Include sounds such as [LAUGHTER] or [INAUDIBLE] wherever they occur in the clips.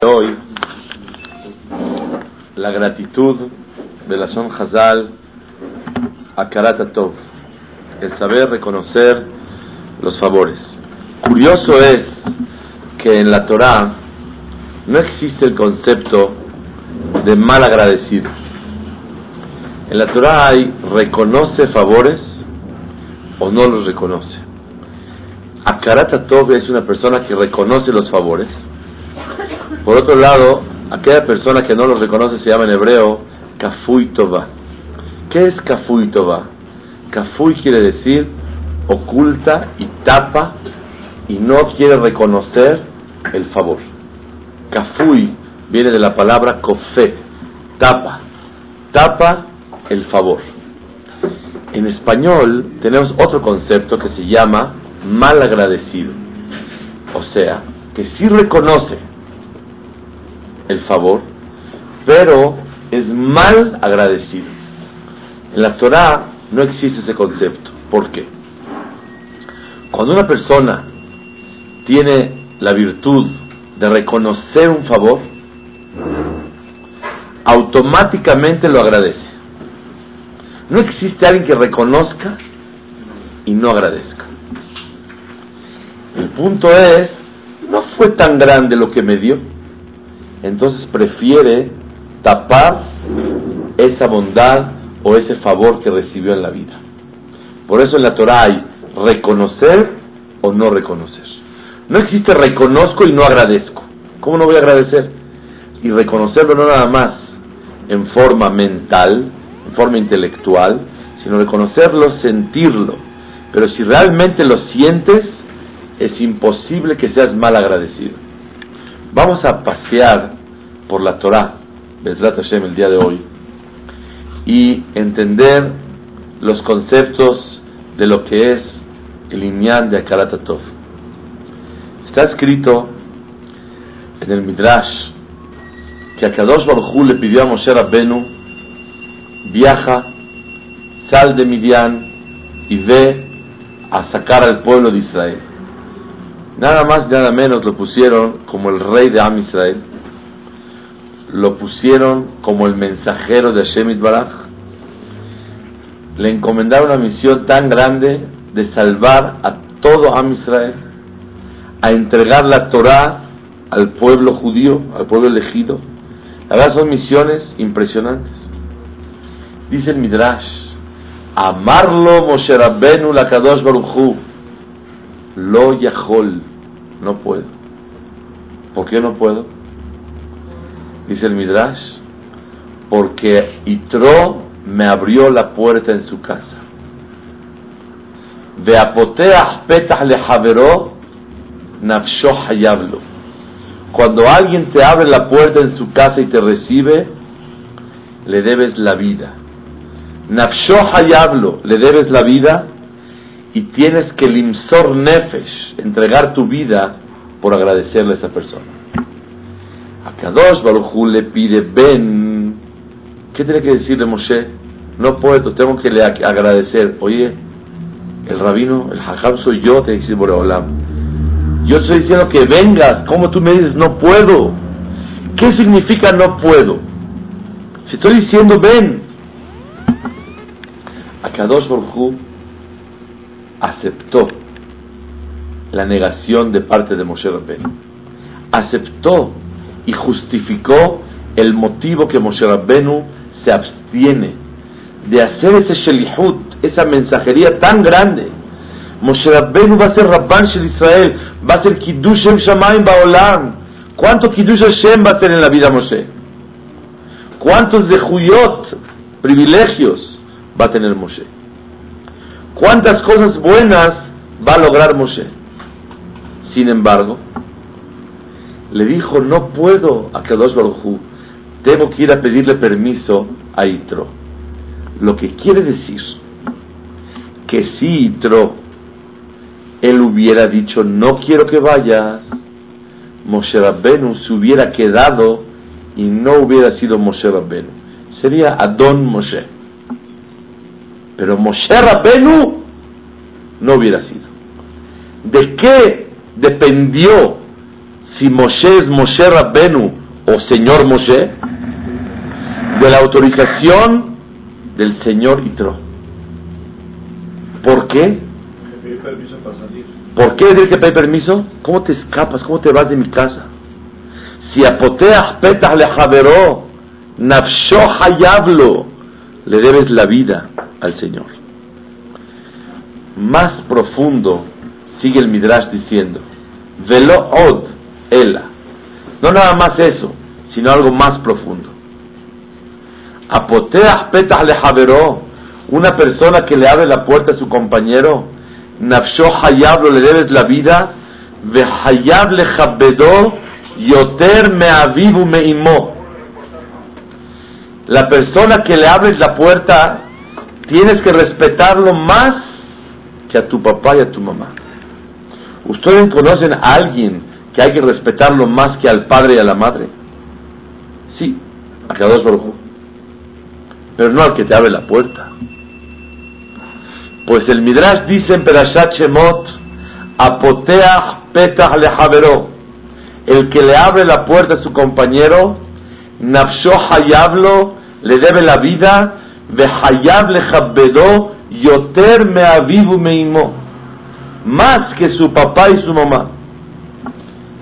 Hoy, la gratitud de la Son Hazal a Karatatov, el saber reconocer los favores. Curioso es que en la Torah no existe el concepto de mal agradecido. En la Torah hay reconoce favores o no los reconoce. Akarata Tov es una persona que reconoce los favores. Por otro lado, aquella persona que no los reconoce se llama en hebreo Kafui Tova. ¿Qué es Kafui Tova? Kafui quiere decir oculta y tapa y no quiere reconocer el favor. Kafui viene de la palabra kofe, tapa, tapa el favor. En español tenemos otro concepto que se llama mal agradecido. O sea, que sí reconoce el favor, pero es mal agradecido. En la Torah no existe ese concepto. ¿Por qué? Cuando una persona tiene la virtud de reconocer un favor, automáticamente lo agradece. No existe alguien que reconozca y no agradezca. El punto es, no fue tan grande lo que me dio, entonces prefiere tapar esa bondad o ese favor que recibió en la vida. Por eso en la Torah hay reconocer o no reconocer. No existe reconozco y no agradezco. ¿Cómo no voy a agradecer? Y reconocerlo no nada más en forma mental, en forma intelectual, sino reconocerlo, sentirlo. Pero si realmente lo sientes, es imposible que seas mal agradecido. Vamos a pasear por la Torah, Bezrat Hashem, el día de hoy, y entender los conceptos de lo que es el Inyan de Akarat Tov. Está escrito en el Midrash que a Kadosh Baruj le pidió a Moshe Rabbenu viaja, sal de Midian y ve a sacar al pueblo de Israel. Nada más nada menos lo pusieron como el rey de Am Israel. Lo pusieron como el mensajero de Hashem Baraj. Le encomendaron una misión tan grande de salvar a todo Am Israel, a entregar la Torah al pueblo judío, al pueblo elegido. La verdad son misiones impresionantes. Dice el Midrash, amarlo Moshe Rabbenu la Kadosh Baruchu, lo yahol, no puedo. ¿Por qué no puedo? Dice el Midrash, porque Itro me abrió la puerta en su casa. Cuando alguien te abre la puerta en su casa y te recibe, le debes la vida. Nafsho hayablo, le debes la vida y tienes que limsor nefesh, entregar tu vida por agradecerle a esa persona. A Kadosh Baruchu le pide, ven. ¿Qué tiene que decirle Moshe? No puedo, tengo que le agradecer. Oye, el rabino, el hajam soy yo, te dice Boreolam. Yo estoy diciendo que vengas, ¿cómo tú me dices no puedo? ¿Qué significa no puedo? Si estoy diciendo ven, a Kadosh Baruchu aceptó la negación de parte de Moshe Rabbeinu. Aceptó y justificó el motivo que Moshe Rabbeinu se abstiene de hacer ese shelihut, esa mensajería tan grande. Moshe Rabbeinu va a ser Rabban Shel Israel, va a ser Kiddush Shamayim Baolam. ¿Cuánto Kiddush Hashem va a tener en la vida Moshe? ¿Cuántos de Huyot, privilegios, va a tener Moshe? ¿Cuántas cosas buenas va a lograr Moshe? Sin embargo, le dijo, no puedo a Kadosh tengo que ir a pedirle permiso a Itro. Lo que quiere decir que si Itro, él hubiera dicho, no quiero que vayas, Moshe Rabbenu se hubiera quedado y no hubiera sido Moshe Rabbenu. Sería Adon Moshe. Pero Moshe Rabbenu no hubiera sido. ¿De qué dependió si Moshe es Moshe Rabbenu o Señor Moshe? De la autorización del Señor Itro. ¿Por qué? ¿Por qué tiene que pedir permiso? ¿Cómo te escapas? ¿Cómo te vas de mi casa? Si apoteas petah le javeró, nafsho hayablo, le debes la vida al Señor. Más profundo, sigue el Midrash diciendo, velo od, ela. No nada más eso, sino algo más profundo. Apoteas petah le una persona que le abre la puerta a su compañero, Nafsho Hayab le debes la vida, ve Hayab le Yoter me avivu me imo. La persona que le abres la puerta, tienes que respetarlo más que a tu papá y a tu mamá. ¿Ustedes conocen a alguien que hay que respetarlo más que al padre y a la madre? Sí, a cada dos Pero no al que te abre la puerta. Pues el Midrash dice en Perashat Shemot, Apoteach petach lejaveró, el que le abre la puerta a su compañero, Nafsho hayablo, le debe la vida, Vehayab lejabedo, Yoter me avivu meimo, más que su papá y su mamá.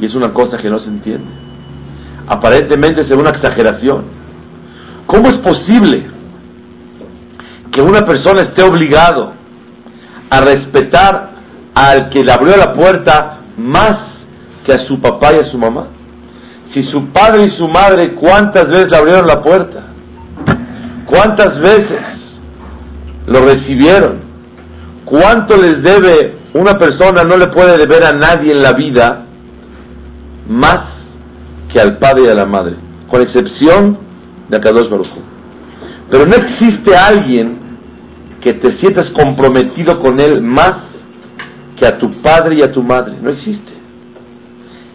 Y es una cosa que no se entiende. Aparentemente es una exageración. ¿Cómo es posible que una persona esté obligado a respetar al que le abrió la puerta más que a su papá y a su mamá? Si su padre y su madre, ¿cuántas veces le abrieron la puerta? ¿Cuántas veces lo recibieron? ¿Cuánto les debe una persona? No le puede deber a nadie en la vida más que al padre y a la madre, con excepción de Akadosh Baruch Pero no existe alguien que te sientas comprometido con Él más que a tu padre y a tu madre. No existe.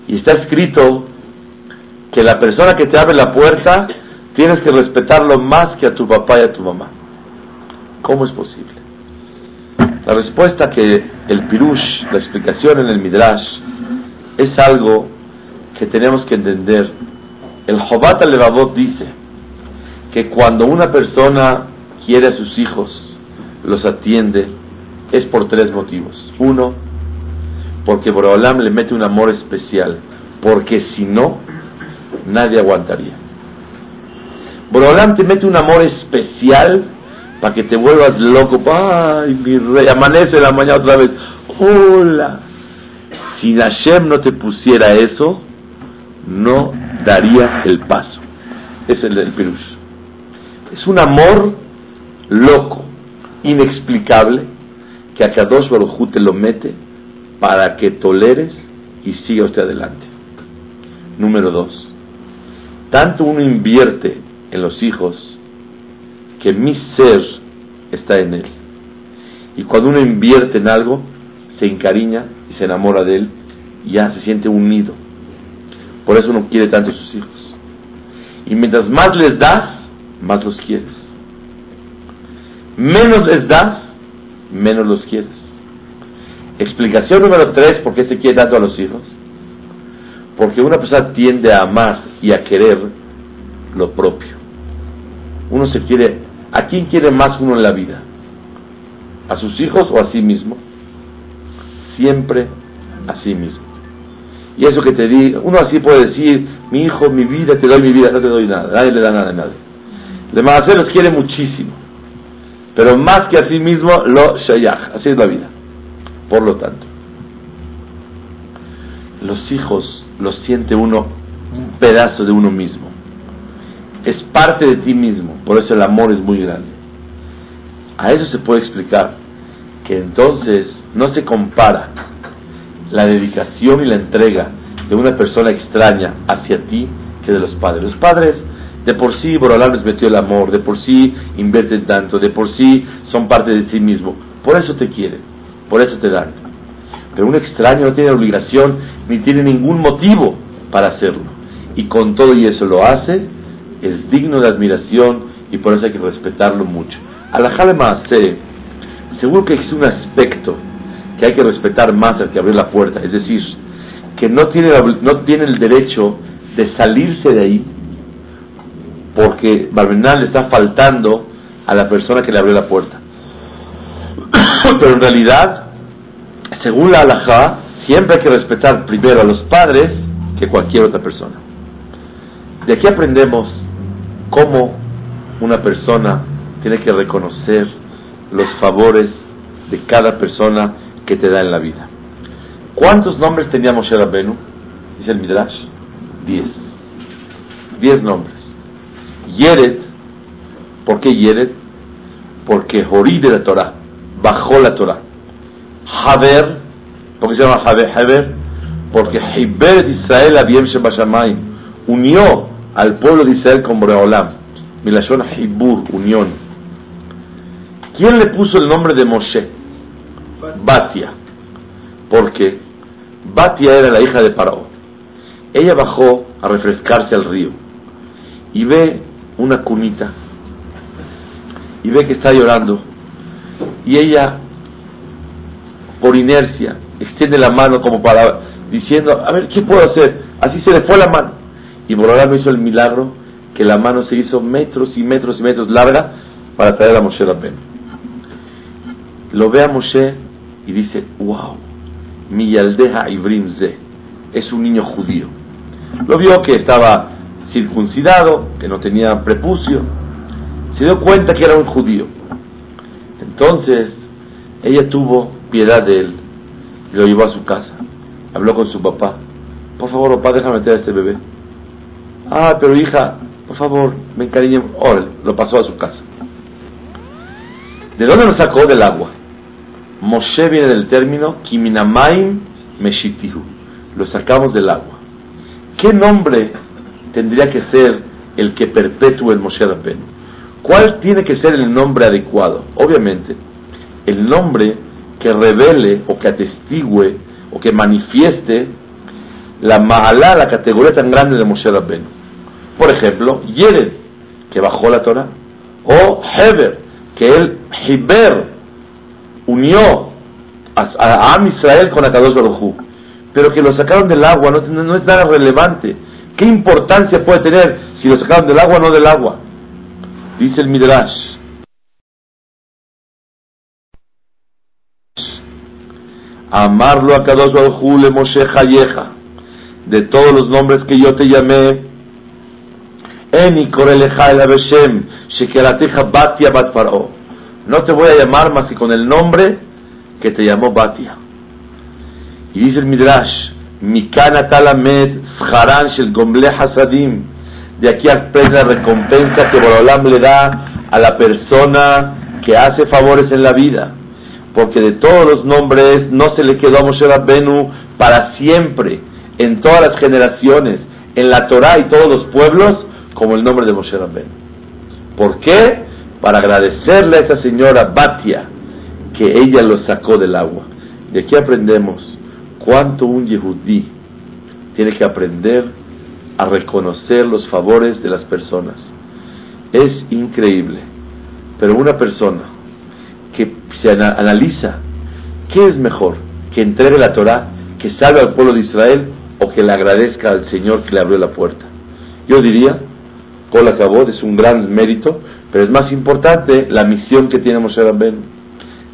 Y está escrito que la persona que te abre la puerta tienes que respetarlo más que a tu papá y a tu mamá. ¿Cómo es posible? La respuesta que el pirush, la explicación en el midrash, es algo que tenemos que entender. El Jobat al dice que cuando una persona quiere a sus hijos los atiende es por tres motivos. Uno, porque Borolam le mete un amor especial, porque si no, nadie aguantaría. Borolam te mete un amor especial para que te vuelvas loco. Ay, mi rey, amanece la mañana otra vez. Hola. Si Hashem no te pusiera eso, no daría el paso. Es el del. Es un amor loco inexplicable que a Kadosh Baruj te lo mete para que toleres y siga usted adelante. Número dos, tanto uno invierte en los hijos que mi ser está en él. Y cuando uno invierte en algo, se encariña y se enamora de él y ya se siente unido. Por eso uno quiere tanto a sus hijos. Y mientras más les das, más los quieres menos les das, menos los quieres. Explicación número tres, ¿por qué se quiere tanto a los hijos? Porque una persona tiende a amar y a querer lo propio. Uno se quiere, ¿a quién quiere más uno en la vida? ¿A sus hijos o a sí mismo? Siempre a sí mismo. Y eso que te di, uno así puede decir, mi hijo, mi vida, te doy mi vida, no te doy nada, nadie le da nada a nadie. De más los quiere muchísimo pero más que a sí mismo lo shayach, así es la vida. Por lo tanto, los hijos los siente uno un pedazo de uno mismo. Es parte de ti mismo, por eso el amor es muy grande. A eso se puede explicar que entonces no se compara la dedicación y la entrega de una persona extraña hacia ti que de los padres. Los padres, de por sí, Borolán les metió el amor, de por sí invierten tanto, de por sí son parte de sí mismo. Por eso te quieren, por eso te dan. Pero un extraño no tiene obligación ni tiene ningún motivo para hacerlo. Y con todo y eso lo hace, es digno de admiración y por eso hay que respetarlo mucho. Alajale Maase, seguro que es un aspecto que hay que respetar más al que abrió la puerta, es decir, que no tiene, no tiene el derecho de salirse de ahí porque Barbenal le está faltando a la persona que le abrió la puerta. [COUGHS] Pero en realidad, según la halajá, siempre hay que respetar primero a los padres que cualquier otra persona. De aquí aprendemos cómo una persona tiene que reconocer los favores de cada persona que te da en la vida. ¿Cuántos nombres tenía Moshe Rabbenu? Dice el Midrash. Diez. Diez nombres. Yeret, ¿por qué Yeret? Porque Jorí de la Torah, bajó la Torah. Haber, ¿por qué se llama Haber? Haber, porque Hiber Israel Abiem Shebashamayim, unió al pueblo de Israel con Boreolam. Milashon Hibur, unión. ¿Quién le puso el nombre de Moshe? Batia. Porque Batia era la hija de Paró. Ella bajó a refrescarse al río y ve una cunita y ve que está llorando y ella por inercia extiende la mano como para diciendo a ver qué puedo hacer así se le fue la mano y Borolán hizo el milagro que la mano se hizo metros y metros y metros larga para traer a Moshe Rabben lo ve a Moshe y dice wow mi yaldeja ibrim ze es un niño judío lo vio que estaba circuncidado, que no tenía prepucio, se dio cuenta que era un judío. Entonces, ella tuvo piedad de él y lo llevó a su casa. Habló con su papá. Por favor, papá, déjame meter a este bebé. Ah, pero hija, por favor, me encariñé. Ahora, lo pasó a su casa. ¿De dónde lo sacó? Del agua. Moshe viene del término Kiminamaim Meshitihu. Lo sacamos del agua. ¿Qué nombre tendría que ser el que perpetúe el Moshe Rabbeinu. ¿Cuál tiene que ser el nombre adecuado? Obviamente, el nombre que revele o que atestigue o que manifieste la Mahalá, la categoría tan grande de Moshe Rabbeinu. Por ejemplo, Yered, que bajó la Torah, o Heber, que él, Hiber, unió a, Am Israel con Akadosh Baruj pero que lo sacaron del agua, no, no es nada relevante ¿Qué importancia puede tener si lo sacaron del agua o no del agua? Dice el Midrash. Amarlo a Kadosh Baruj le Moshe Hayeja. De todos los nombres que yo te llamé, No te voy a llamar más que con el nombre que te llamó Batia. Y dice el Midrash, Mikana Talamed Haran Shel Gomble Hasadim. De aquí aprende la recompensa que Borolam le da a la persona que hace favores en la vida. Porque de todos los nombres no se le quedó a Moshe Rabbenu para siempre, en todas las generaciones, en la Torah y todos los pueblos, como el nombre de Moshe Rabbenu. ¿Por qué? Para agradecerle a esa señora Batia que ella lo sacó del agua. De aquí aprendemos cuánto un Yehudí tiene que aprender a reconocer los favores de las personas. Es increíble, pero una persona que se analiza qué es mejor, que entregue la Torah, que salve al pueblo de Israel o que le agradezca al Señor que le abrió la puerta. Yo diría, Kol es un gran mérito, pero es más importante la misión que tiene Moshe Ben.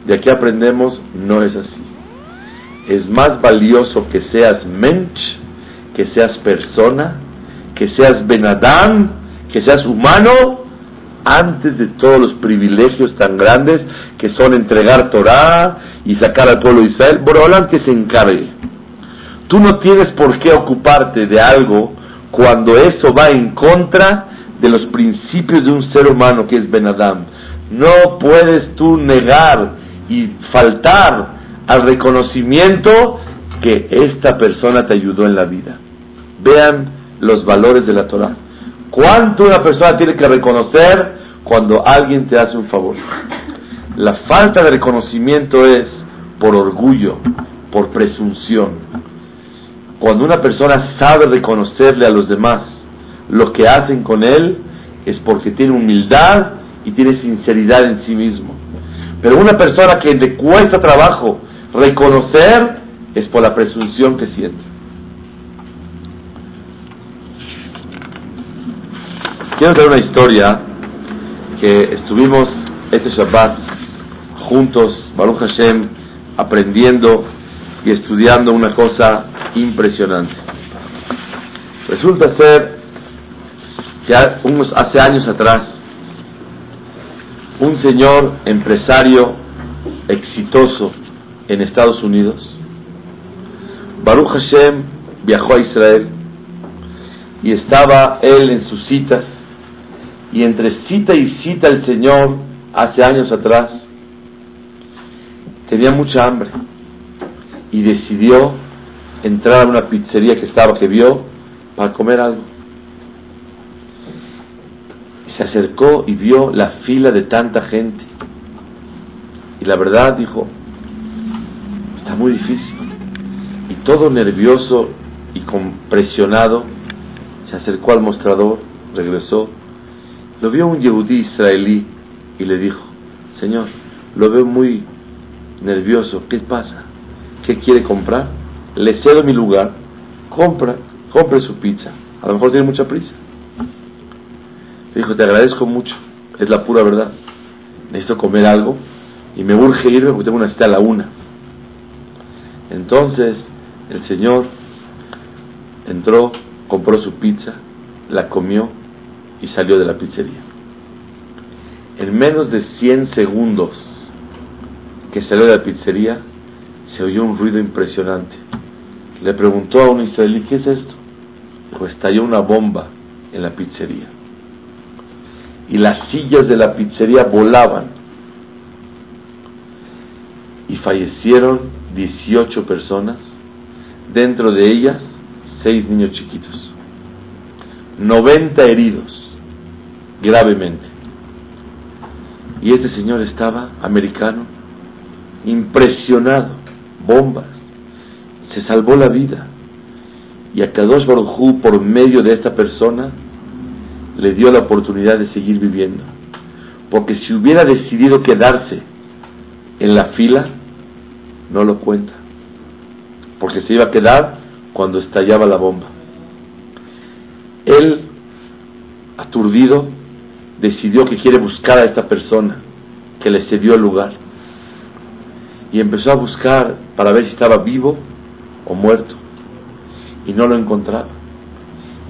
De aquí aprendemos, no es así. Es más valioso que seas mensch que seas persona, que seas benadán, que seas humano, antes de todos los privilegios tan grandes que son entregar Torah y sacar al pueblo de Israel. Borolam que se encargue. Tú no tienes por qué ocuparte de algo cuando eso va en contra de los principios de un ser humano que es Benadam. No puedes tú negar y faltar al reconocimiento que esta persona te ayudó en la vida. Vean los valores de la Torah. ¿Cuánto una persona tiene que reconocer cuando alguien te hace un favor? La falta de reconocimiento es por orgullo, por presunción. Cuando una persona sabe reconocerle a los demás lo que hacen con él, es porque tiene humildad y tiene sinceridad en sí mismo. Pero una persona que le cuesta trabajo reconocer es por la presunción que siente. Quiero contar una historia que estuvimos este Shabbat juntos, Baruch Hashem, aprendiendo y estudiando una cosa impresionante. Resulta ser que hace años atrás, un señor empresario exitoso en Estados Unidos, Baruch Hashem viajó a Israel y estaba él en sus citas y entre cita y cita el Señor hace años atrás tenía mucha hambre y decidió entrar a una pizzería que estaba, que vio, para comer algo. Se acercó y vio la fila de tanta gente. Y la verdad dijo, está muy difícil. Y todo nervioso y presionado, se acercó al mostrador, regresó, lo vio un yehudí israelí y le dijo, Señor, lo veo muy nervioso, ¿qué pasa? ¿Qué quiere comprar? Le cedo mi lugar, compra, compre su pizza. A lo mejor tiene mucha prisa. Dijo, te agradezco mucho, es la pura verdad. Necesito comer algo y me urge irme porque tengo una cita a la una. Entonces el Señor entró, compró su pizza, la comió y salió de la pizzería. En menos de 100 segundos que salió de la pizzería, se oyó un ruido impresionante. Le preguntó a un israelí, ¿qué es esto? Pues estalló una bomba en la pizzería. Y las sillas de la pizzería volaban. Y fallecieron 18 personas, dentro de ellas 6 niños chiquitos. 90 heridos, gravemente. Y este señor estaba, americano, impresionado, bombas, se salvó la vida. Y a Kadosh Baruj por medio de esta persona, le dio la oportunidad de seguir viviendo. Porque si hubiera decidido quedarse en la fila, no lo cuenta. Porque se iba a quedar cuando estallaba la bomba. Él, aturdido, decidió que quiere buscar a esta persona que le cedió el lugar. Y empezó a buscar para ver si estaba vivo o muerto. Y no lo encontraba.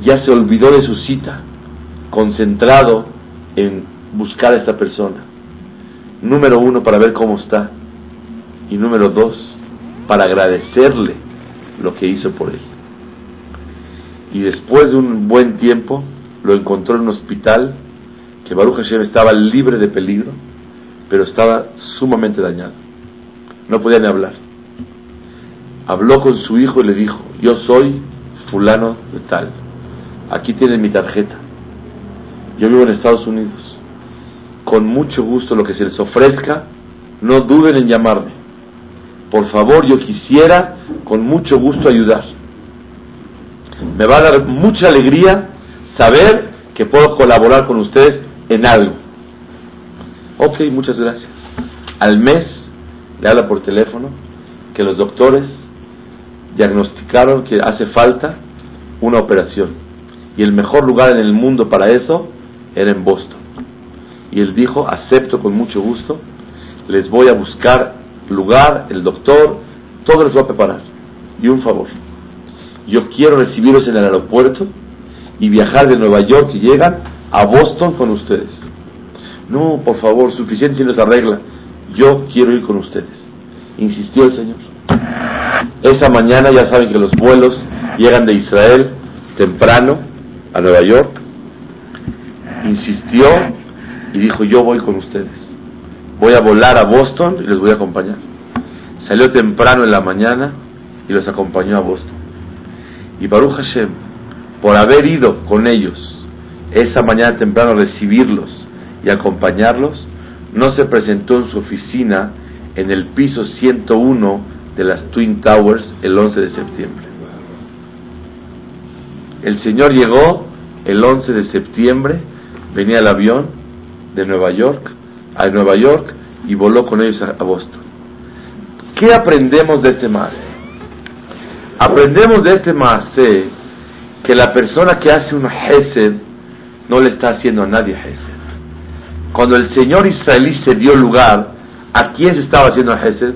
Ya se olvidó de su cita, concentrado en buscar a esta persona. Número uno, para ver cómo está. Y número dos, para agradecerle lo que hizo por él. Y después de un buen tiempo, lo encontró en un hospital que Baruch Hashem estaba libre de peligro, pero estaba sumamente dañado. No podía ni hablar. Habló con su hijo y le dijo, yo soy fulano de tal. Aquí tiene mi tarjeta. Yo vivo en Estados Unidos. Con mucho gusto lo que se les ofrezca, no duden en llamarme. Por favor, yo quisiera con mucho gusto ayudar. Me va a dar mucha alegría saber que puedo colaborar con ustedes en algo. Ok, muchas gracias. Al mes le habla por teléfono que los doctores diagnosticaron que hace falta una operación. Y el mejor lugar en el mundo para eso era en Boston. Y él dijo, acepto con mucho gusto, les voy a buscar lugar, el doctor, todo les voy a preparar. Y un favor, yo quiero recibirlos en el aeropuerto y viajar de Nueva York y llegan a Boston con ustedes. No, por favor, suficiente nos arregla. Yo quiero ir con ustedes. Insistió el Señor. Esa mañana ya saben que los vuelos llegan de Israel temprano a Nueva York. Insistió y dijo, yo voy con ustedes. Voy a volar a Boston y les voy a acompañar. Salió temprano en la mañana y los acompañó a Boston. Y Baruch Hashem, por haber ido con ellos esa mañana temprano a recibirlos y acompañarlos, no se presentó en su oficina en el piso 101 de las Twin Towers el 11 de septiembre. El señor llegó el 11 de septiembre, venía el avión de Nueva York a Nueva York y voló con ellos a, Boston. ¿Qué aprendemos de este más? Aprendemos de este más que la persona que hace un Hesed no le está haciendo a nadie Hesed. Cuando el Señor israelí se dio lugar, ¿a quién se estaba haciendo Hesed?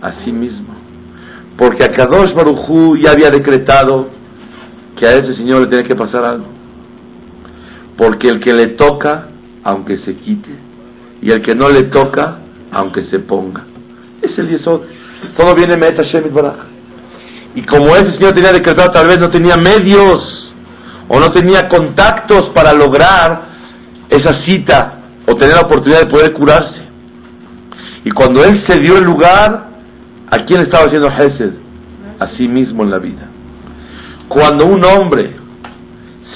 A sí mismo. Porque a Kadosh Baruchú ya había decretado que a ese Señor le tiene que pasar algo. Porque el que le toca, aunque se quite, y el que no le toca, aunque se ponga. Es el Yesod. Todo viene Meta. Y como ese Señor tenía decretado, tal vez no tenía medios o no tenía contactos para lograr esa cita o tener la oportunidad de poder curarse. Y cuando Él se dio el lugar, ¿a quién estaba haciendo Hesed? A sí mismo en la vida. Cuando un hombre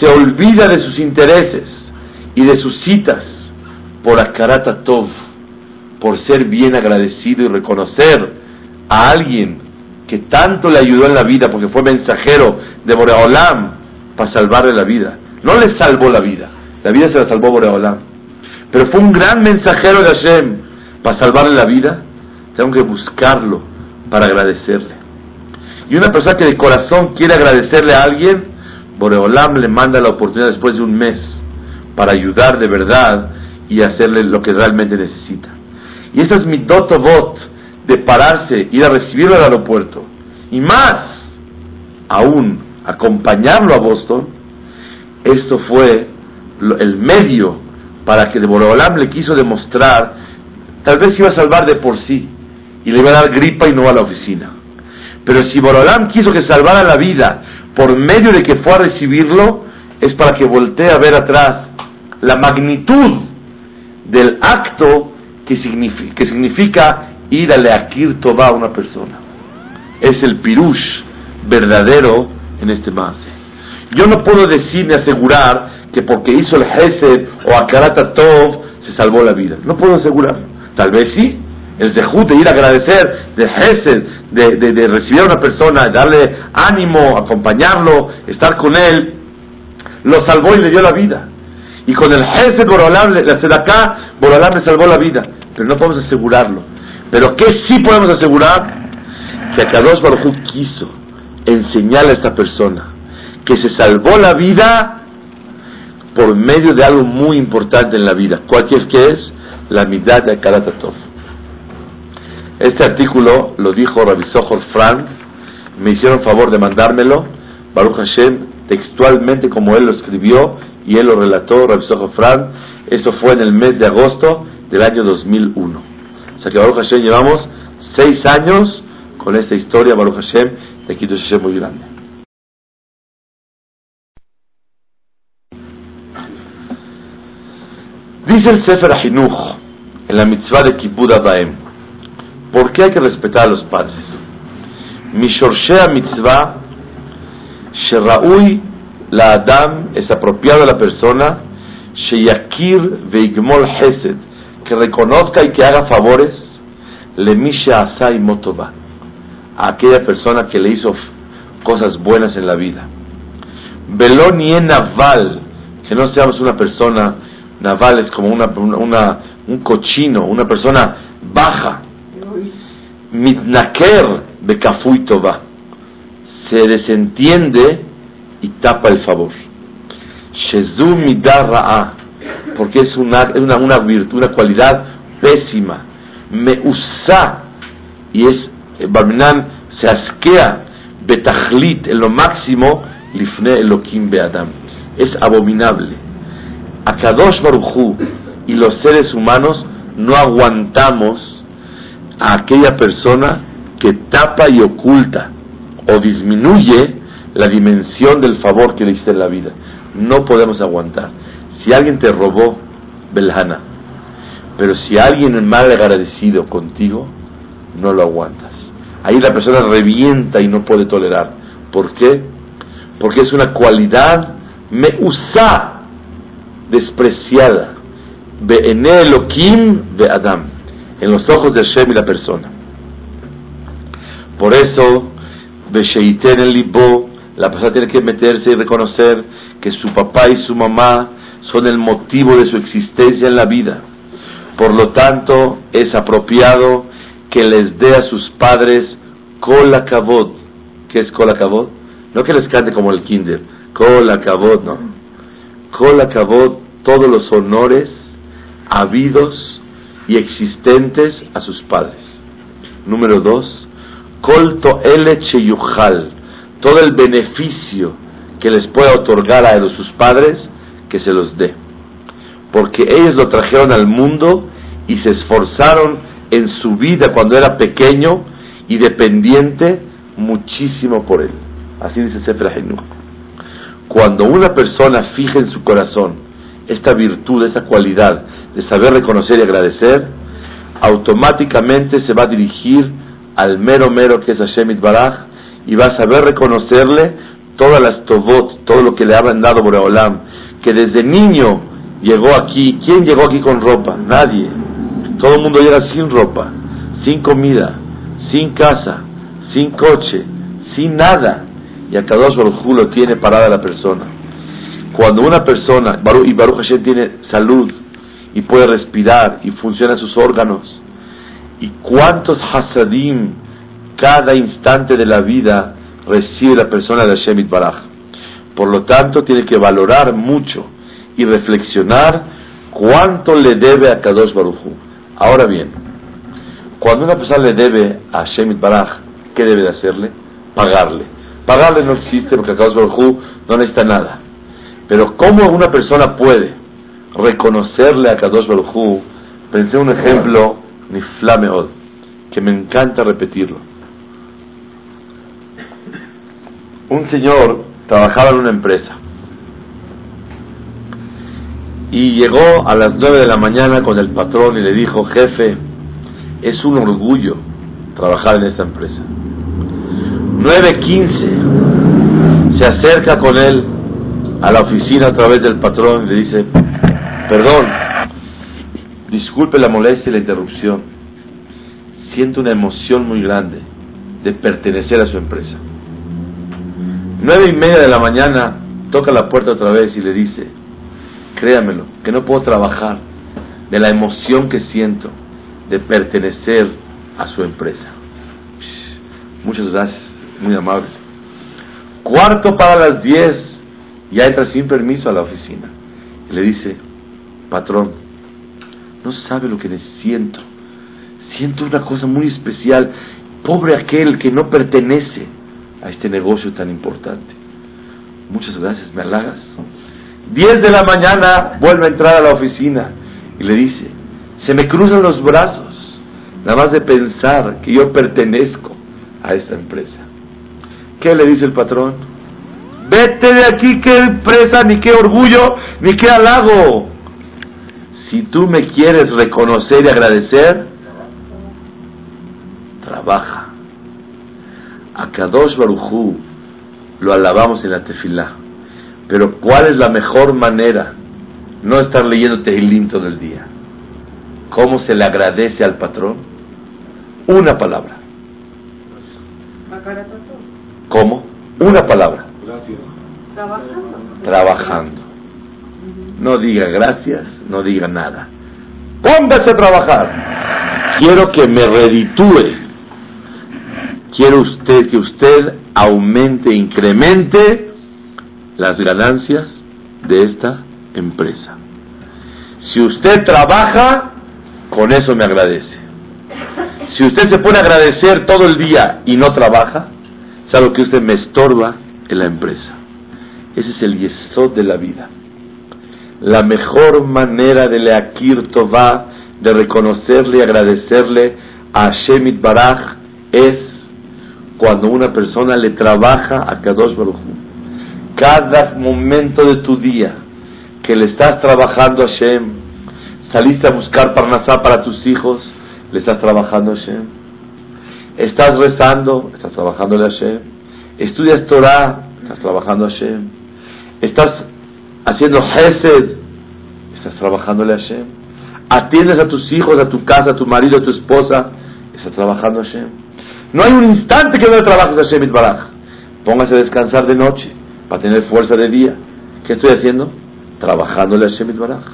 se olvida de sus intereses y de sus citas por Akarata Tov, por ser bien agradecido y reconocer a alguien que tanto le ayudó en la vida porque fue mensajero de Boreolam para salvarle la vida. No le salvó la vida, la vida se la salvó Boreolam. Pero fue un gran mensajero de Hashem para salvarle la vida. Tengo que buscarlo para agradecerle. Y una persona que de corazón quiere agradecerle a alguien, Boreolam le manda la oportunidad después de un mes para ayudar de verdad y hacerle lo que realmente necesita. Y esa es mi dotobot de pararse, ir a recibirlo al aeropuerto. Y más, aún acompañarlo a Boston, esto fue el medio para que de Boreolam le quiso demostrar, tal vez iba a salvar de por sí y le iba a dar gripa y no a la oficina. Pero si Borolam quiso que salvara la vida por medio de que fue a recibirlo, es para que voltee a ver atrás la magnitud del acto que significa, que significa ir a Leakir Toba a una persona. Es el pirush verdadero en este más. Yo no puedo decir ni asegurar que porque hizo el Hesed o Akarata Tov se salvó la vida. No puedo asegurar. Tal vez sí, el zehut de ir a agradecer, de Hesed, de, recibir a una persona, darle ánimo, acompañarlo, estar con él, lo salvó y le dio la vida. Y con el Hesed Borolam, la Sedaká, Borolam le salvó la vida. Pero no podemos asegurarlo. Pero ¿qué sí podemos asegurar? Que Akadosh Baruj quiso enseñarle a esta persona que se salvó la vida por medio de algo muy importante en la vida. ¿Cuál es que es? La mitad de Karatatov. Este artículo lo dijo Rabbi Sohor Frank, me hicieron favor de mandármelo, Baruch Hashem, textualmente como él lo escribió y él lo relató, Rabbi Sohor Frank, esto fue en el mes de agosto del año 2001. O sea que Baruch Hashem llevamos seis años con esta historia, Baruch Hashem, de Kiddush Hashem muy grande. Dice el Sefer Ahinuch en la mitzvah de Kibbud Abaem, ¿Por qué hay que respetar a los padres? Mishorshea mitzvah, Sheraui la Adam, es apropiado a la persona, Sheyakir veigmol hesed, que reconozca y que haga favores, le misha asai motoba, a aquella persona que le hizo cosas buenas en la vida. Velón y naval, que no seamos una persona, naval es como una, una, un cochino, una persona baja, mitnaker de kafui toba, se desentiende y tapa el favor. Shezu midarra'a, porque es una, una, una virtud, una cualidad pésima. Me usa, y es, Barminan se asquea, betachlit, en lo máximo, lifne elokim beadam. Es abominable. Akadosh Baruchu y los seres humanos no aguantamos a aquella persona que tapa y oculta o disminuye la dimensión del favor que le hiciste en la vida. No podemos aguantar. Si alguien te robó, Belhana, pero si alguien es mal agradecido contigo, no lo aguantas. Ahí la persona revienta y no puede tolerar. ¿Por qué? porque es una cualidad me usa despreciada en Elohim de Adam en los ojos de Hashem y la persona. Por eso en el Libo la persona tiene que meterse y reconocer que su papá y su mamá son el motivo de su existencia en la vida. Por lo tanto es apropiado que les dé a sus padres cola cabot ¿qué es cola cabot? no que les cante como el kinder. Cola cabot no. Kol acabó todos los honores habidos y existentes a sus padres. Número dos, Kol Toele Cheyuhal, todo el beneficio que les pueda otorgar a sus padres, que se los dé. Porque ellos lo trajeron al mundo y se esforzaron en su vida cuando era pequeño y dependiente muchísimo por él. Así dice Sefer cuando una persona fija en su corazón esta virtud, esta cualidad de saber reconocer y agradecer, automáticamente se va a dirigir al mero mero que es Hashem Baraj y va a saber reconocerle todas las tobot, todo lo que le habían dado Boreolam, que desde niño llegó aquí. ¿Quién llegó aquí con ropa? Nadie. Todo el mundo llega sin ropa, sin comida, sin casa, sin coche, sin nada y a Kadosh Baruj lo tiene parada la persona. Cuando una persona, y Baruch Hashem tiene salud y puede respirar y funciona sus órganos, y cuántos hasadim cada instante de la vida recibe la persona de Hashem Baraj. Por lo tanto, tiene que valorar mucho y reflexionar cuánto le debe a Kadosh Baruj Ahora bien, cuando una persona le debe a Hashem Baraj, ¿qué debe de hacerle? Pagarle. Pagarle no existe porque Akadosh Baruj no necesita nada. Pero ¿cómo una persona puede reconocerle a Kadosh Baruj Pensé un ejemplo, ni flameod, que me encanta repetirlo. Un señor trabajaba en una empresa y llegó a las nueve de la mañana con el patrón y le dijo, jefe, es un orgullo trabajar en esta empresa. 9.15 se acerca con él a la oficina a través del patrón le dice, perdón, disculpe la molestia y la interrupción, siento una emoción muy grande de pertenecer a su empresa. Nueve y media de la mañana toca la puerta otra vez y le dice, créamelo, que no puedo trabajar de la emoción que siento de pertenecer a su empresa. Muchas gracias muy amable. Cuarto para las diez, ya entra sin permiso a la oficina. Y le dice, patrón, no sabe lo que siento. Siento una cosa muy especial. Pobre aquel que no pertenece a este negocio tan importante. Muchas gracias, me halagas. Diez de la mañana vuelve a entrar a la oficina y le dice, se me cruzan los brazos, nada más de pensar que yo pertenezco a esta empresa. ¿Qué le dice el patrón? Vete de aquí, qué empresa, ni qué orgullo, ni qué halago. Si tú me quieres reconocer y agradecer, trabaja. A Kadosh Barujú lo alabamos en la tefilá. Pero ¿cuál es la mejor manera? No estar leyendo Tehilim todo el día. ¿Cómo se le agradece al patrón? Una palabra. ¿Cómo? Una palabra. Trabajando. Trabajando. No diga gracias, no diga nada. Póngase a trabajar. Quiero que me reditúe. Quiero usted que usted aumente, incremente las ganancias de esta empresa. Si usted trabaja, con eso me agradece. Si usted se pone a agradecer todo el día y no trabaja, algo que usted me estorba en la empresa. Ese es el yesod de la vida. La mejor manera de leakir Tová, de reconocerle y agradecerle a Shemit Baraj, es cuando una persona le trabaja a Kadosh Baruch Cada momento de tu día que le estás trabajando a Shem, saliste a buscar Parnasá para tus hijos, le estás trabajando a Shem Estás rezando, estás trabajando a Hashem. Estudias Torah, Estás trabajando a Hashem. Estás haciendo Hesed. Estás trabajándole a Hashem. Atiendes a tus hijos, a tu casa, a tu marido, a tu esposa. Estás trabajando a Hashem. No hay un instante que no trabajes a Hashem Baraj. Póngase a descansar de noche para tener fuerza de día. ¿Qué estoy haciendo? Trabajándole a Hashem Baraj.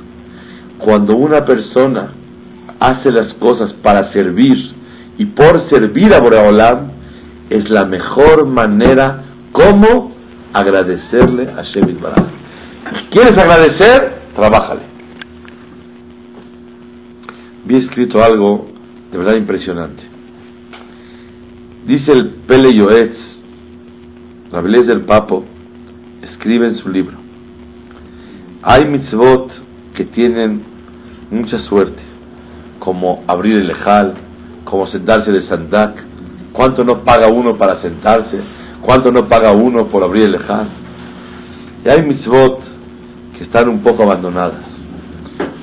Cuando una persona hace las cosas para servir y por servir a Boreolam, es la mejor manera como agradecerle a Shemit Baraj. ¿Quieres agradecer? Trabájale. Vi escrito algo de verdad impresionante. Dice el Pele Yoetz, Rabelés del Papo, escribe en su libro, hay mitzvot que tienen mucha suerte como abrir el lejal, como sentarse de sandak. ¿Cuánto no paga uno para sentarse? ¿Cuánto no paga uno por abrir el lejal? Y hay mitzvot que están un poco abandonadas.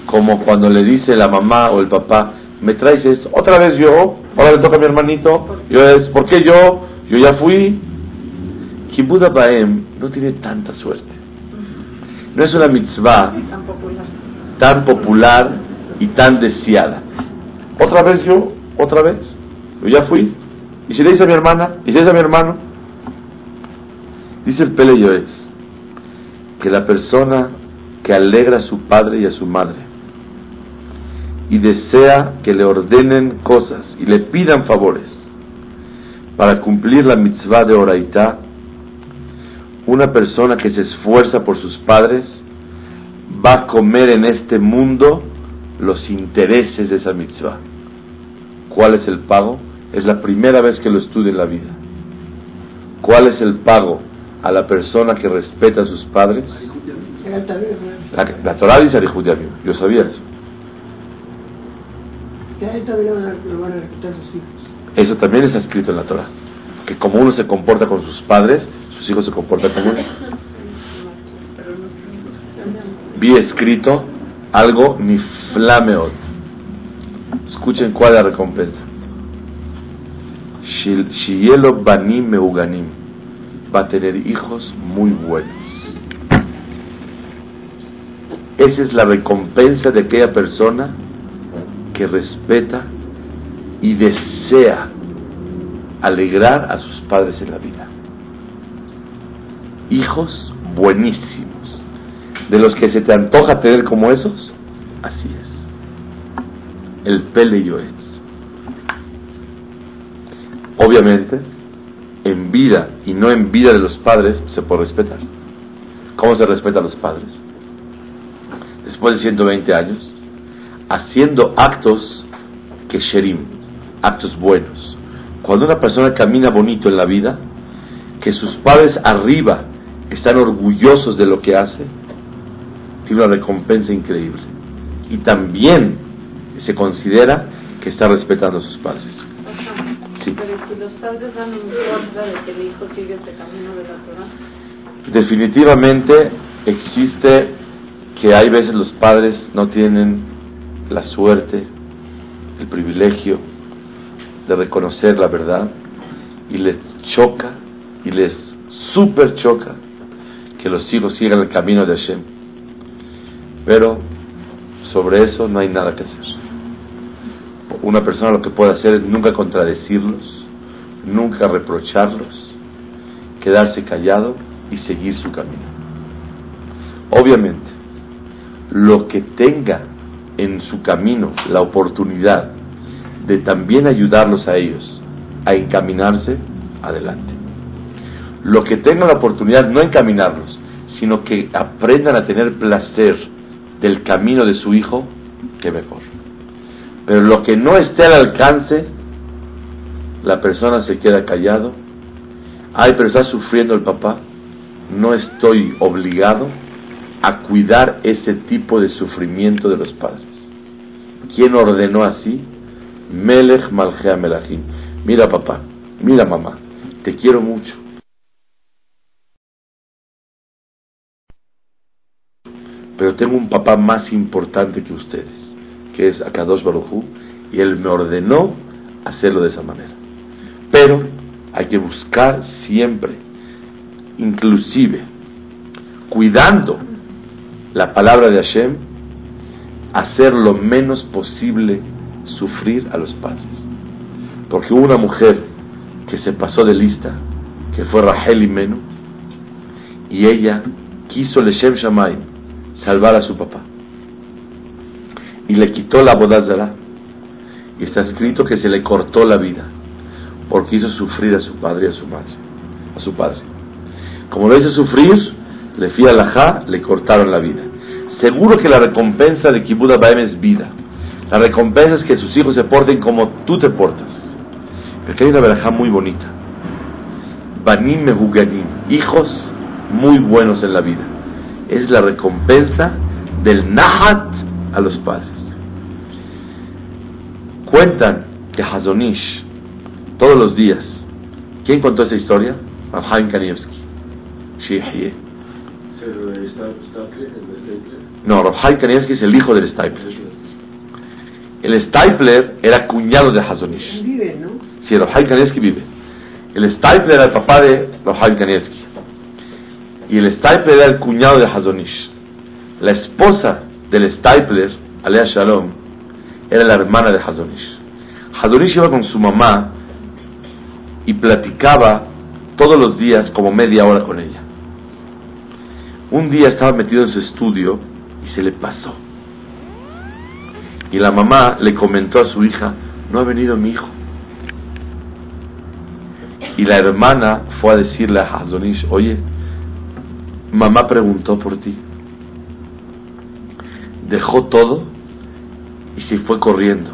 Como cuando le dice la mamá o el papá, me traes otra vez yo, ahora le toca a mi hermanito, yo es, ¿por qué yo? Yo ya fui. Kibuda Baem no tiene tanta suerte. No es una mitzvah tan popular y tan deseada. Otra vez yo, otra vez. Yo ya fui. Y si le dice a mi hermana, y si le dice a mi hermano, dice el Pele que la persona que alegra a su padre y a su madre y desea que le ordenen cosas y le pidan favores para cumplir la mitzvah de Oraitá, una persona que se esfuerza por sus padres va a comer en este mundo los intereses de esa mitzvah. ¿Cuál es el pago? Es la primera vez que lo estudia en la vida. ¿Cuál es el pago a la persona que respeta a sus padres? La, la Torah dice yo sabía eso. Eso también está escrito en la Torah. Que como uno se comporta con sus padres, sus hijos se comportan con uno. Vi escrito algo ni flameot. Escuchen cuál es la recompensa. Shielo banim meuganim. Va a tener hijos muy buenos. Esa es la recompensa de aquella persona que respeta y desea alegrar a sus padres en la vida. Hijos buenísimos de los que se te antoja tener como esos, así es. El Pele es. Obviamente, en vida y no en vida de los padres se puede respetar. ¿Cómo se respeta a los padres? Después de 120 años, haciendo actos que sherim, actos buenos. Cuando una persona camina bonito en la vida, que sus padres arriba están orgullosos de lo que hace, tiene una recompensa increíble. Y también se considera que está respetando a sus padres. Sí. Pero si los padres dan en contra de que el hijo sigue este camino de la Torah. Definitivamente existe que hay veces los padres no tienen la suerte, el privilegio de reconocer la verdad y les choca y les super choca que los hijos sigan el camino de Hashem. Pero sobre eso no hay nada que hacer. Una persona lo que puede hacer es nunca contradecirlos, nunca reprocharlos, quedarse callado y seguir su camino. Obviamente, lo que tenga en su camino la oportunidad de también ayudarlos a ellos a encaminarse, adelante. Lo que tenga la oportunidad, no encaminarlos, sino que aprendan a tener placer del camino de su hijo, que mejor. Pero lo que no esté al alcance, la persona se queda callado. Ay, pero está sufriendo el papá. No estoy obligado a cuidar ese tipo de sufrimiento de los padres. ¿Quién ordenó así? Melech Malchea Melachim. Mira papá, mira mamá, te quiero mucho pero tengo un papá más importante que ustedes, que es Akadosh Barujú, y él me ordenó hacerlo de esa manera. Pero hay que buscar siempre inclusive cuidando la palabra de Hashem, hacer lo menos posible sufrir a los padres. Porque hubo una mujer que se pasó de lista, que fue Rahel Menu, y ella quiso Leshem Shamay salvar a su papá. Y le quitó la bodazara. Y está escrito que se le cortó la vida, porque hizo sufrir a su padre y a su madre, a su padre. Como lo hizo sufrir, le fui a la le cortaron la vida. Seguro que la recompensa de Kibbutz Baem es vida. La recompensa es que sus hijos se porten como tú te portas. Porque hay una verajá muy bonita. Banim Mehuganim, hijos muy buenos en la vida. Es la recompensa del Nahat a los padres. Cuentan que Hazonish, todos los días, ¿quién contó esa historia? Rabhaim Kanievski. No, Rabhaim Kanievski es el hijo del Stapler. El Stapler era cuñado de Hazonish. Vive, ¿no? Sí, Rabhaim Kanievski vive. El Stapler era el papá de Rabhaim Kanievski. Y el Stapler era el cuñado de Hazonish. La esposa del Stapler, Alea Shalom, era la hermana de Hazonish. Hazonish iba con su mamá y platicaba todos los días como media hora con ella. Un día estaba metido en su estudio y se le pasó. Y la mamá le comentó a su hija, no ha venido mi hijo. Y la hermana fue a decirle a Hazonish, oye, mamá preguntó por ti. Dejó todo y se fue corriendo.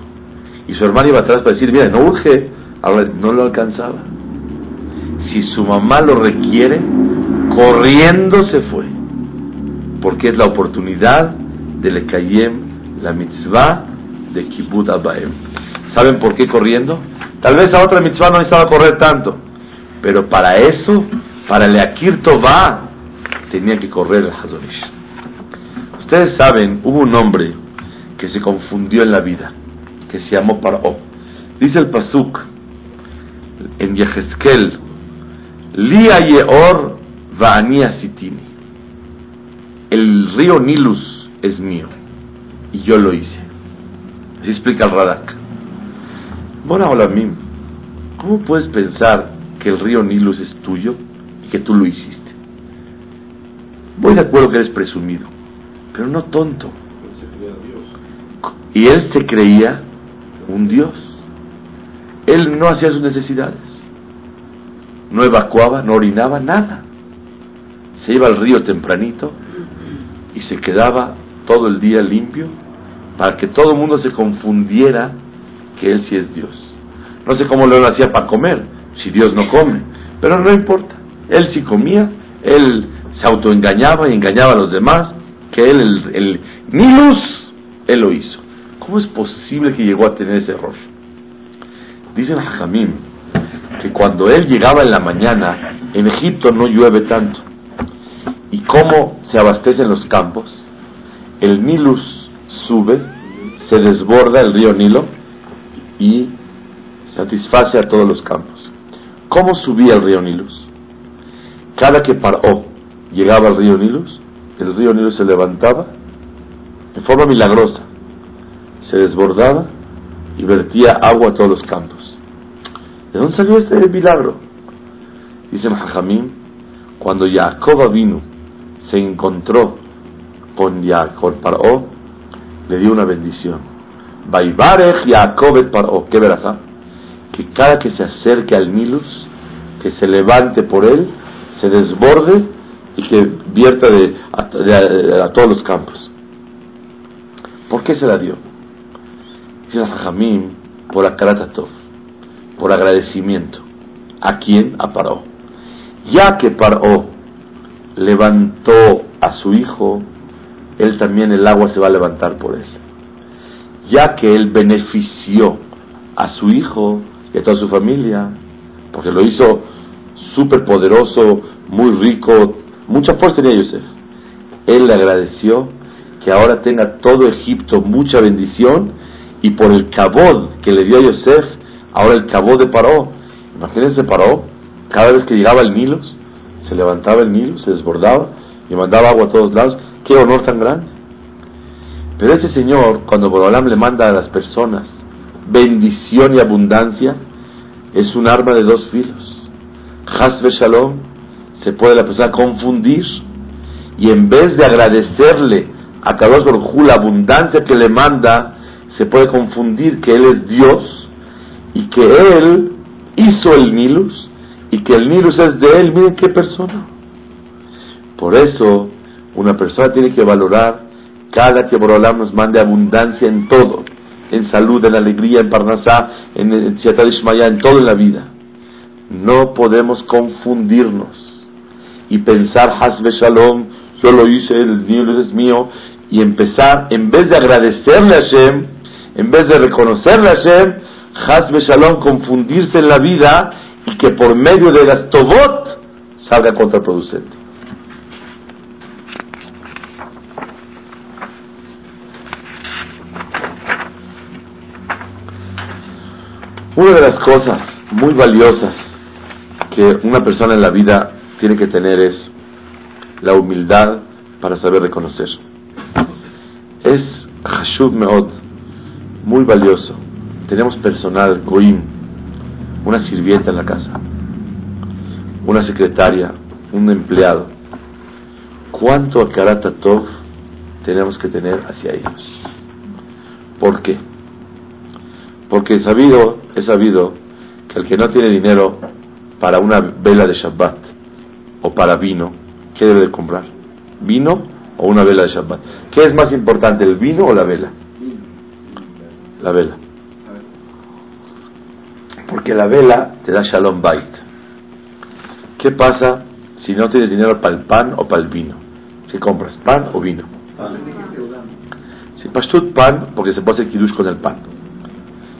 Y su hermana iba atrás para decir, mira, no urge, ahora no lo alcanzaba. Si su mamá lo requiere, corriendo se fue. Porque es la oportunidad de Lekayem, la mitzvah de Kibbutz Abaem. ¿Saben por qué corriendo? Tal vez a otra mitzvah no necesitaba correr tanto. Pero para eso, para el Akir Tová, tenía que correr el Hazonish. Ustedes saben, hubo un hombre que se confundió en la vida, que se llamó Paró. Dice el Pasuk en Yehezkel, Lia Yeor Va'ania Sitini. El río Nilus es mío y yo lo hice. Así explica el Radak. Bueno, hola Mim, ¿cómo puedes pensar que el río Nilus es tuyo y que tú lo hiciste? Voy de acuerdo que eres presumido, pero no tonto. Y él se creía un Dios. Él no hacía sus necesidades. No evacuaba, no orinaba, nada. Se iba al río tempranito y se quedaba todo el día limpio para que todo el mundo se confundiera que él sí es Dios. No sé cómo lo hacía para comer, si Dios no come, pero no importa. Él sí comía, él se autoengañaba y engañaba a los demás, que él, el, el Nilus, él lo hizo. ¿Cómo es posible que llegó a tener ese error? Dice el Jamim que cuando él llegaba en la mañana, en Egipto no llueve tanto. ¿Y cómo se abastecen los campos? El Nilus sube, se desborda el río Nilo y satisface a todos los campos. ¿Cómo subía el río Nilus? Cada que paró llegaba al río Nilus, el río Nilus se levantaba de forma milagrosa, se desbordaba y vertía agua a todos los campos. ¿De dónde salió este milagro? Dice Jajamín, cuando Jacob vino, se encontró con Jacob Paró, le dio una bendición. Baibarech Jacob Paró, ¿qué verás? Que cada que se acerque al Nilus, que se levante por él, se desborde y que vierta de, a, todos los campos. ¿Por qué se la dio? Jajamim, por Akaratatov, por agradecimiento. ¿A quién? A Paró. Ya que Paró levantó a su hijo, él también el agua se va a levantar por él. Ya que él benefició a su hijo y a toda su familia, porque lo hizo súper poderoso, muy rico, Mucha fuerza tenía Yosef. Él le agradeció que ahora tenga todo Egipto mucha bendición y por el cabod que le dio a Yosef, ahora el cabod de Paró. Imagínense Paró, cada vez que llegaba el Nilo, Se levantaba el Nilo, se desbordaba y mandaba agua a todos lados. ¡Qué honor tan grande! Pero ese Señor, cuando Borolam le manda a las personas bendición y abundancia, es un arma de dos filos. Hasbe Shalom, se puede la persona confundir y en vez de agradecerle a Kadosh Baruj la abundancia que le manda, se puede confundir que Él es Dios y que Él hizo el Nilus y que el Nilus es de Él. Miren qué persona. Por eso, una persona tiene que valorar cada que Borolam nos mande abundancia en todo, en salud, en alegría, en Parnasá, en, en en todo en la vida. No podemos confundirnos y pensar, Hasbe Shalom, yo lo hice, el Nilus es mío, y empezar, en vez de agradecerle a Hashem, en vez de reconocerle a Hashem, Hasbe Shalom, confundirse en la vida y que por medio de las Tobot salga contraproducente. Una de las cosas muy valiosas que una persona en la vida tiene que tener es la humildad para saber reconocer. Es Hashub Meod, muy valioso. Tenemos personal, Goim, una sirvienta en la casa, una secretaria, un empleado. ¿Cuánto Akarata Tov tenemos que tener hacia ellos? ¿Por qué? Porque sabido, he sabido que el que no tiene dinero para una vela de Shabbat o para vino, ¿qué debe de comprar? ¿Vino o una vela de Shabbat? ¿Qué es más importante, el vino o la vela? La vela. Porque la vela te da Shalom Bait. ¿Qué pasa si no tienes dinero para el pan o para el vino? Si compras pan o vino. Si pastut pan, porque se puede hacer kiddush con el pan.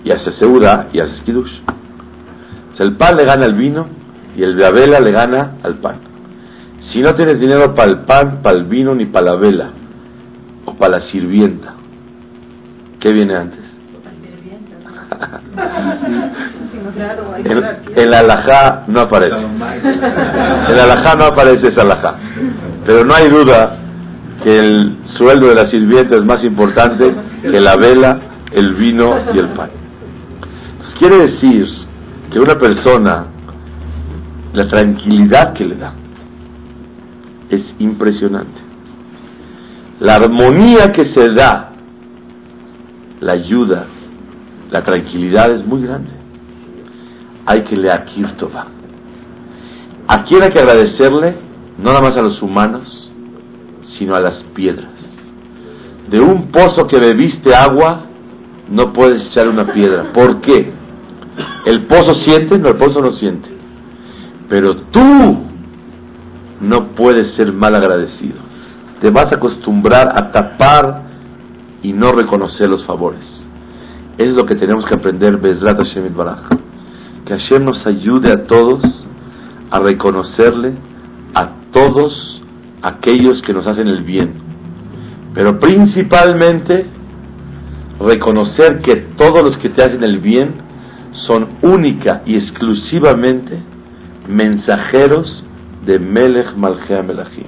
Y hace segura y haces kiddush. Si el pan le gana al vino y el la vela le gana al pan. Si no tienes dinero para el pan, para el vino ni para la vela o para la sirvienta, ¿qué viene antes? En, la alajá no aparece. En la alajá no aparece esa alajá. Pero no hay duda que el sueldo de la sirvienta es más importante que la vela, el vino y el pan. quiere decir que una persona, la tranquilidad que le da, es impresionante. La armonía que se da, la ayuda, la tranquilidad es muy grande. Hay que leer Kirtova. ¿A quién hay que agradecerle? No nada más a los humanos, sino a las piedras. De un pozo que bebiste agua, no puedes echar una piedra. ¿Por qué? ¿El pozo siente? No, el pozo no siente. Pero tú no puedes ser mal agradecido. Te vas a acostumbrar a tapar y no reconocer los favores. Es lo que tenemos que aprender, Bezrat Hashem Baraj. Que Hashem nos ayude a todos a reconocerle a todos aquellos que nos hacen el bien. Pero principalmente reconocer que todos los que te hacen el bien son única y exclusivamente mensajeros de Melech Malchea Melachim.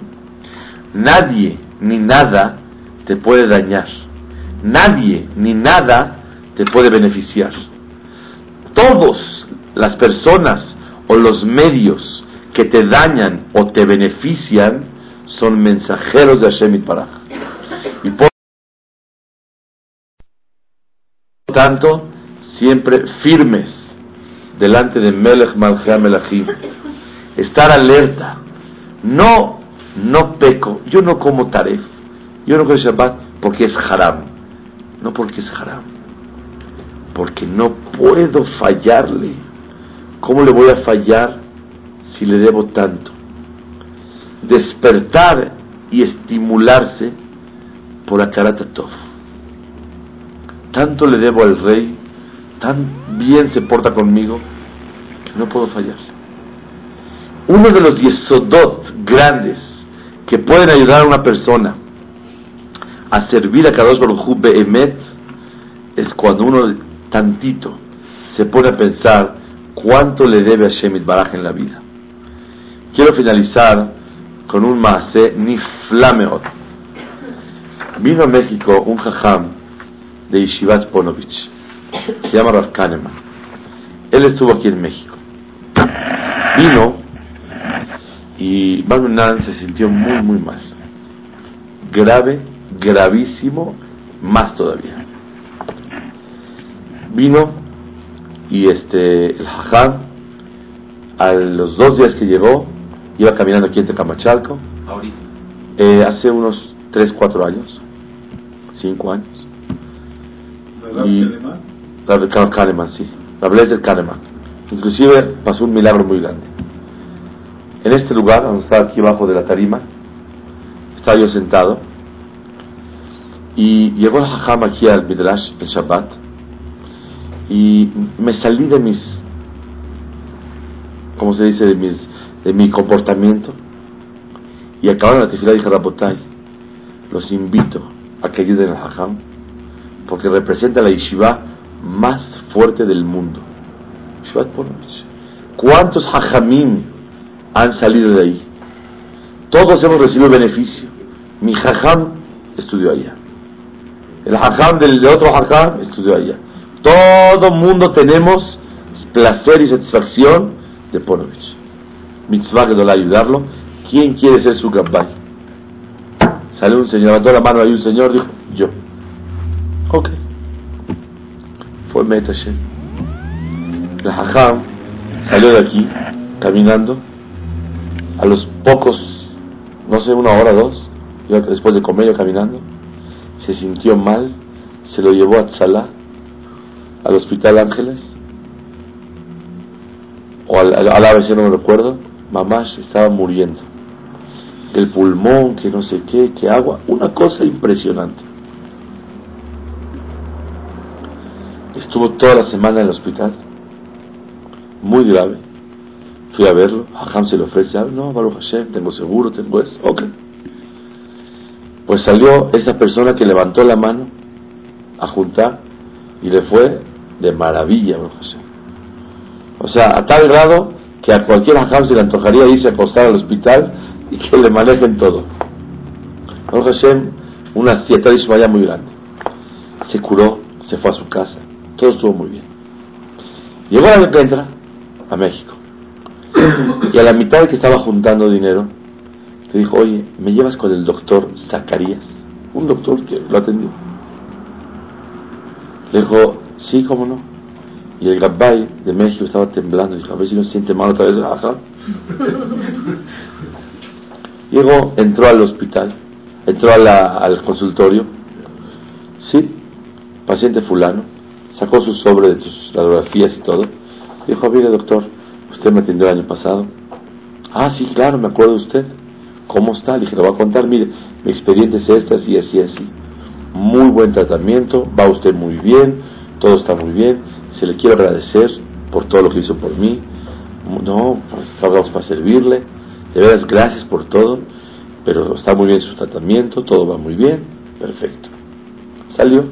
Nadie ni nada te puede dañar. Nadie ni nada te puede beneficiar. Todas las personas o los medios que te dañan o te benefician son mensajeros de Hashem y Paraj. Y por tanto, siempre firmes delante de Melech Malchea Melachim estar alerta. No, no peco. Yo no como taref. Yo no como Shabbat porque es haram. No porque es haram. Porque no puedo fallarle. ¿Cómo le voy a fallar si le debo tanto? Despertar y estimularse por Akaratatov. Tanto le debo al rey, tan bien se porta conmigo, que no puedo fallarle. Uno de los yesodot grandes que pueden ayudar a una persona a servir a Kadosh Baruj Behemet es cuando uno tantito se pone a pensar cuánto le debe a Shemit Baraj en la vida. quiero finalizar con un maase niflameot. Vino a México un jajam de Yeshivat Ponovich, se llama Rav Kahneman. Él estuvo aquí en México. Vino y Barminan se sintió muy, muy mal. Grave, gravísimo, más todavía. Vino y este, el jajam, a los dos días que llegó, iba caminando aquí en Tecamachalco. Eh, hace unos 3, 4 años, 5 años. Y, Rabbi Kahneman, sí. Rabbi del Kahneman. Inclusive pasó un milagro muy grande. En este lugar, donde estaba aquí abajo de la tarima, estaba yo sentado y llegó el hajam aquí al Midrash el Shabbat y me salí de mis, ¿cómo se dice? De, mis, de mi comportamiento y acabaron la tefila y dije, Rabotay, los invito a que ayuden al hajam porque representa la yeshiva más fuerte del mundo. ¿Cuántos hajamim han salido de ahí? Todos hemos recibido beneficio. Mi hajam estudió allá. El hajam del de otro hajam estudió allá. Todo mundo tenemos placer y satisfacción de Ponovich. Mitzvah que ayudarlo. ¿Quién quiere ser su gabbay? Salió un señor, levantó la mano ahí un señor, dijo, yo. Ok. Fue Metashem. El hajam salió de aquí, caminando. A los pocos, no sé, una hora, dos, después de comer, caminando, se sintió mal, se lo llevó a Tzalá, al Hospital Ángeles, o al, al, ABC, no me recuerdo, mamá estaba muriendo. El pulmón, que no sé qué, que agua, una cosa impresionante. Estuvo toda la semana en el hospital, muy grave. Fui a verlo, Hajam se le ofrece, no, Baruch Hashem, tengo seguro, tengo eso, ok. Pues salió esa persona que levantó la mano a juntar y le fue de maravilla. O sea, a tal grado que a cualquier Hajam se le antojaría irse a acostar al hospital y que le manejen todo. Hashem, una sieta de muy grande. Se curó, se fue a su casa todo estuvo muy bien. Llegó la que entra a México. Y a la mitad de que estaba juntando dinero, le dijo, oye, ¿me llevas con el doctor Zacarías? Un doctor que lo atendió. Le dijo, sí, cómo no. Y el Gabbay de México estaba temblando. Dijo, a ver si no se siente mal otra vez. Ajá. [LAUGHS] Llegó, entró al hospital, entró al consultorio. Sí, paciente fulano sacó su sobre de sus radiografías y todo. Dijo, mire doctor, usted me atendió el año pasado. Ah, sí, claro, me acuerdo de usted. ¿Cómo está? Le dije, le voy a contar, mire, mi expediente es esta, así, así, así. Muy buen tratamiento, va usted muy bien, todo está muy bien. Se le quiero agradecer por todo lo que hizo por mí. No, pues estamos para servirle. De veras, gracias por todo. Pero está muy bien su tratamiento, todo va muy bien. Perfecto. Salió.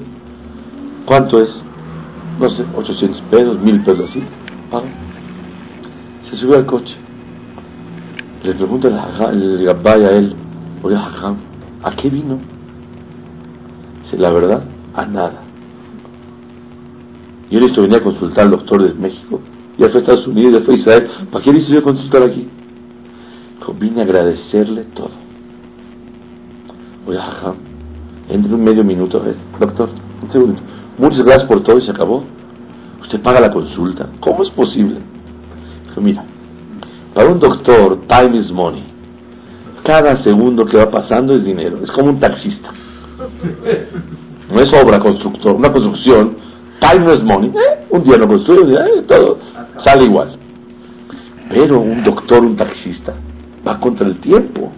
¿Cuánto es? no sé, 800 pesos, 1000 pesos así. Se sube al coche. Le pregunta el, el a él, oye, ¿a qué vino? Dice, la verdad, a nada. Yo listo venía a consultar al doctor de México, ya fue a Estados Unidos, ya fue a Israel, ¿para qué necesito consultar aquí? A agradecerle todo. Oye, jajam, entre un medio minuto, a ver, doctor, un segundo muchas gracias por todo y se acabó. Usted paga la consulta. ¿Cómo es posible? Dijo, mira, para un doctor, time is money. Cada segundo que va pasando es dinero. Es como un taxista. No es obra constructor, una construcción. Time is money. Eh, un día no construye, eh, todo sale igual. Pero un doctor, un taxista, va contra el tiempo.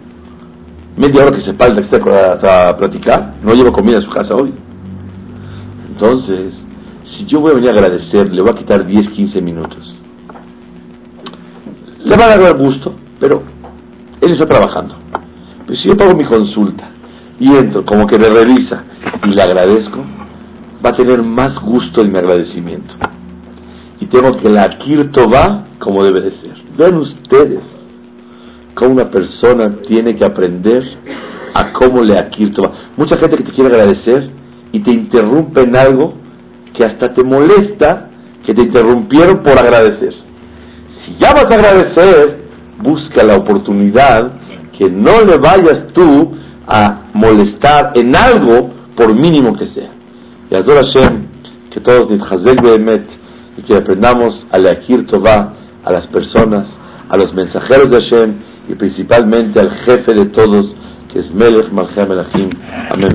Media hora que se para el taxista a platicar, no lleva comida a su casa hoy. Entonces, si yo voy a venir a agradecer, le voy a quitar 10, 15 minutos. Le va a dar gusto, pero él está trabajando. Pero si yo pago mi consulta y entro, como que me revisa y le agradezco, va a tener más gusto en mi agradecimiento. Y tengo que la Kirto va como debe de ser. Vean ustedes cómo una persona tiene que aprender a cómo le Tova. Mucha gente que te quiere agradecer y te interrumpe en algo que hasta te molesta que te interrumpieron por agradecer. Si ya vas a agradecer, busca la oportunidad que no le vayas tú a molestar en algo por mínimo que sea. Y adora Hashem, que todos y que aprendamos a leakir Tová a las personas, a los mensajeros de Hashem y principalmente al jefe de todos, que es Melech Malchem Melachim. Amén.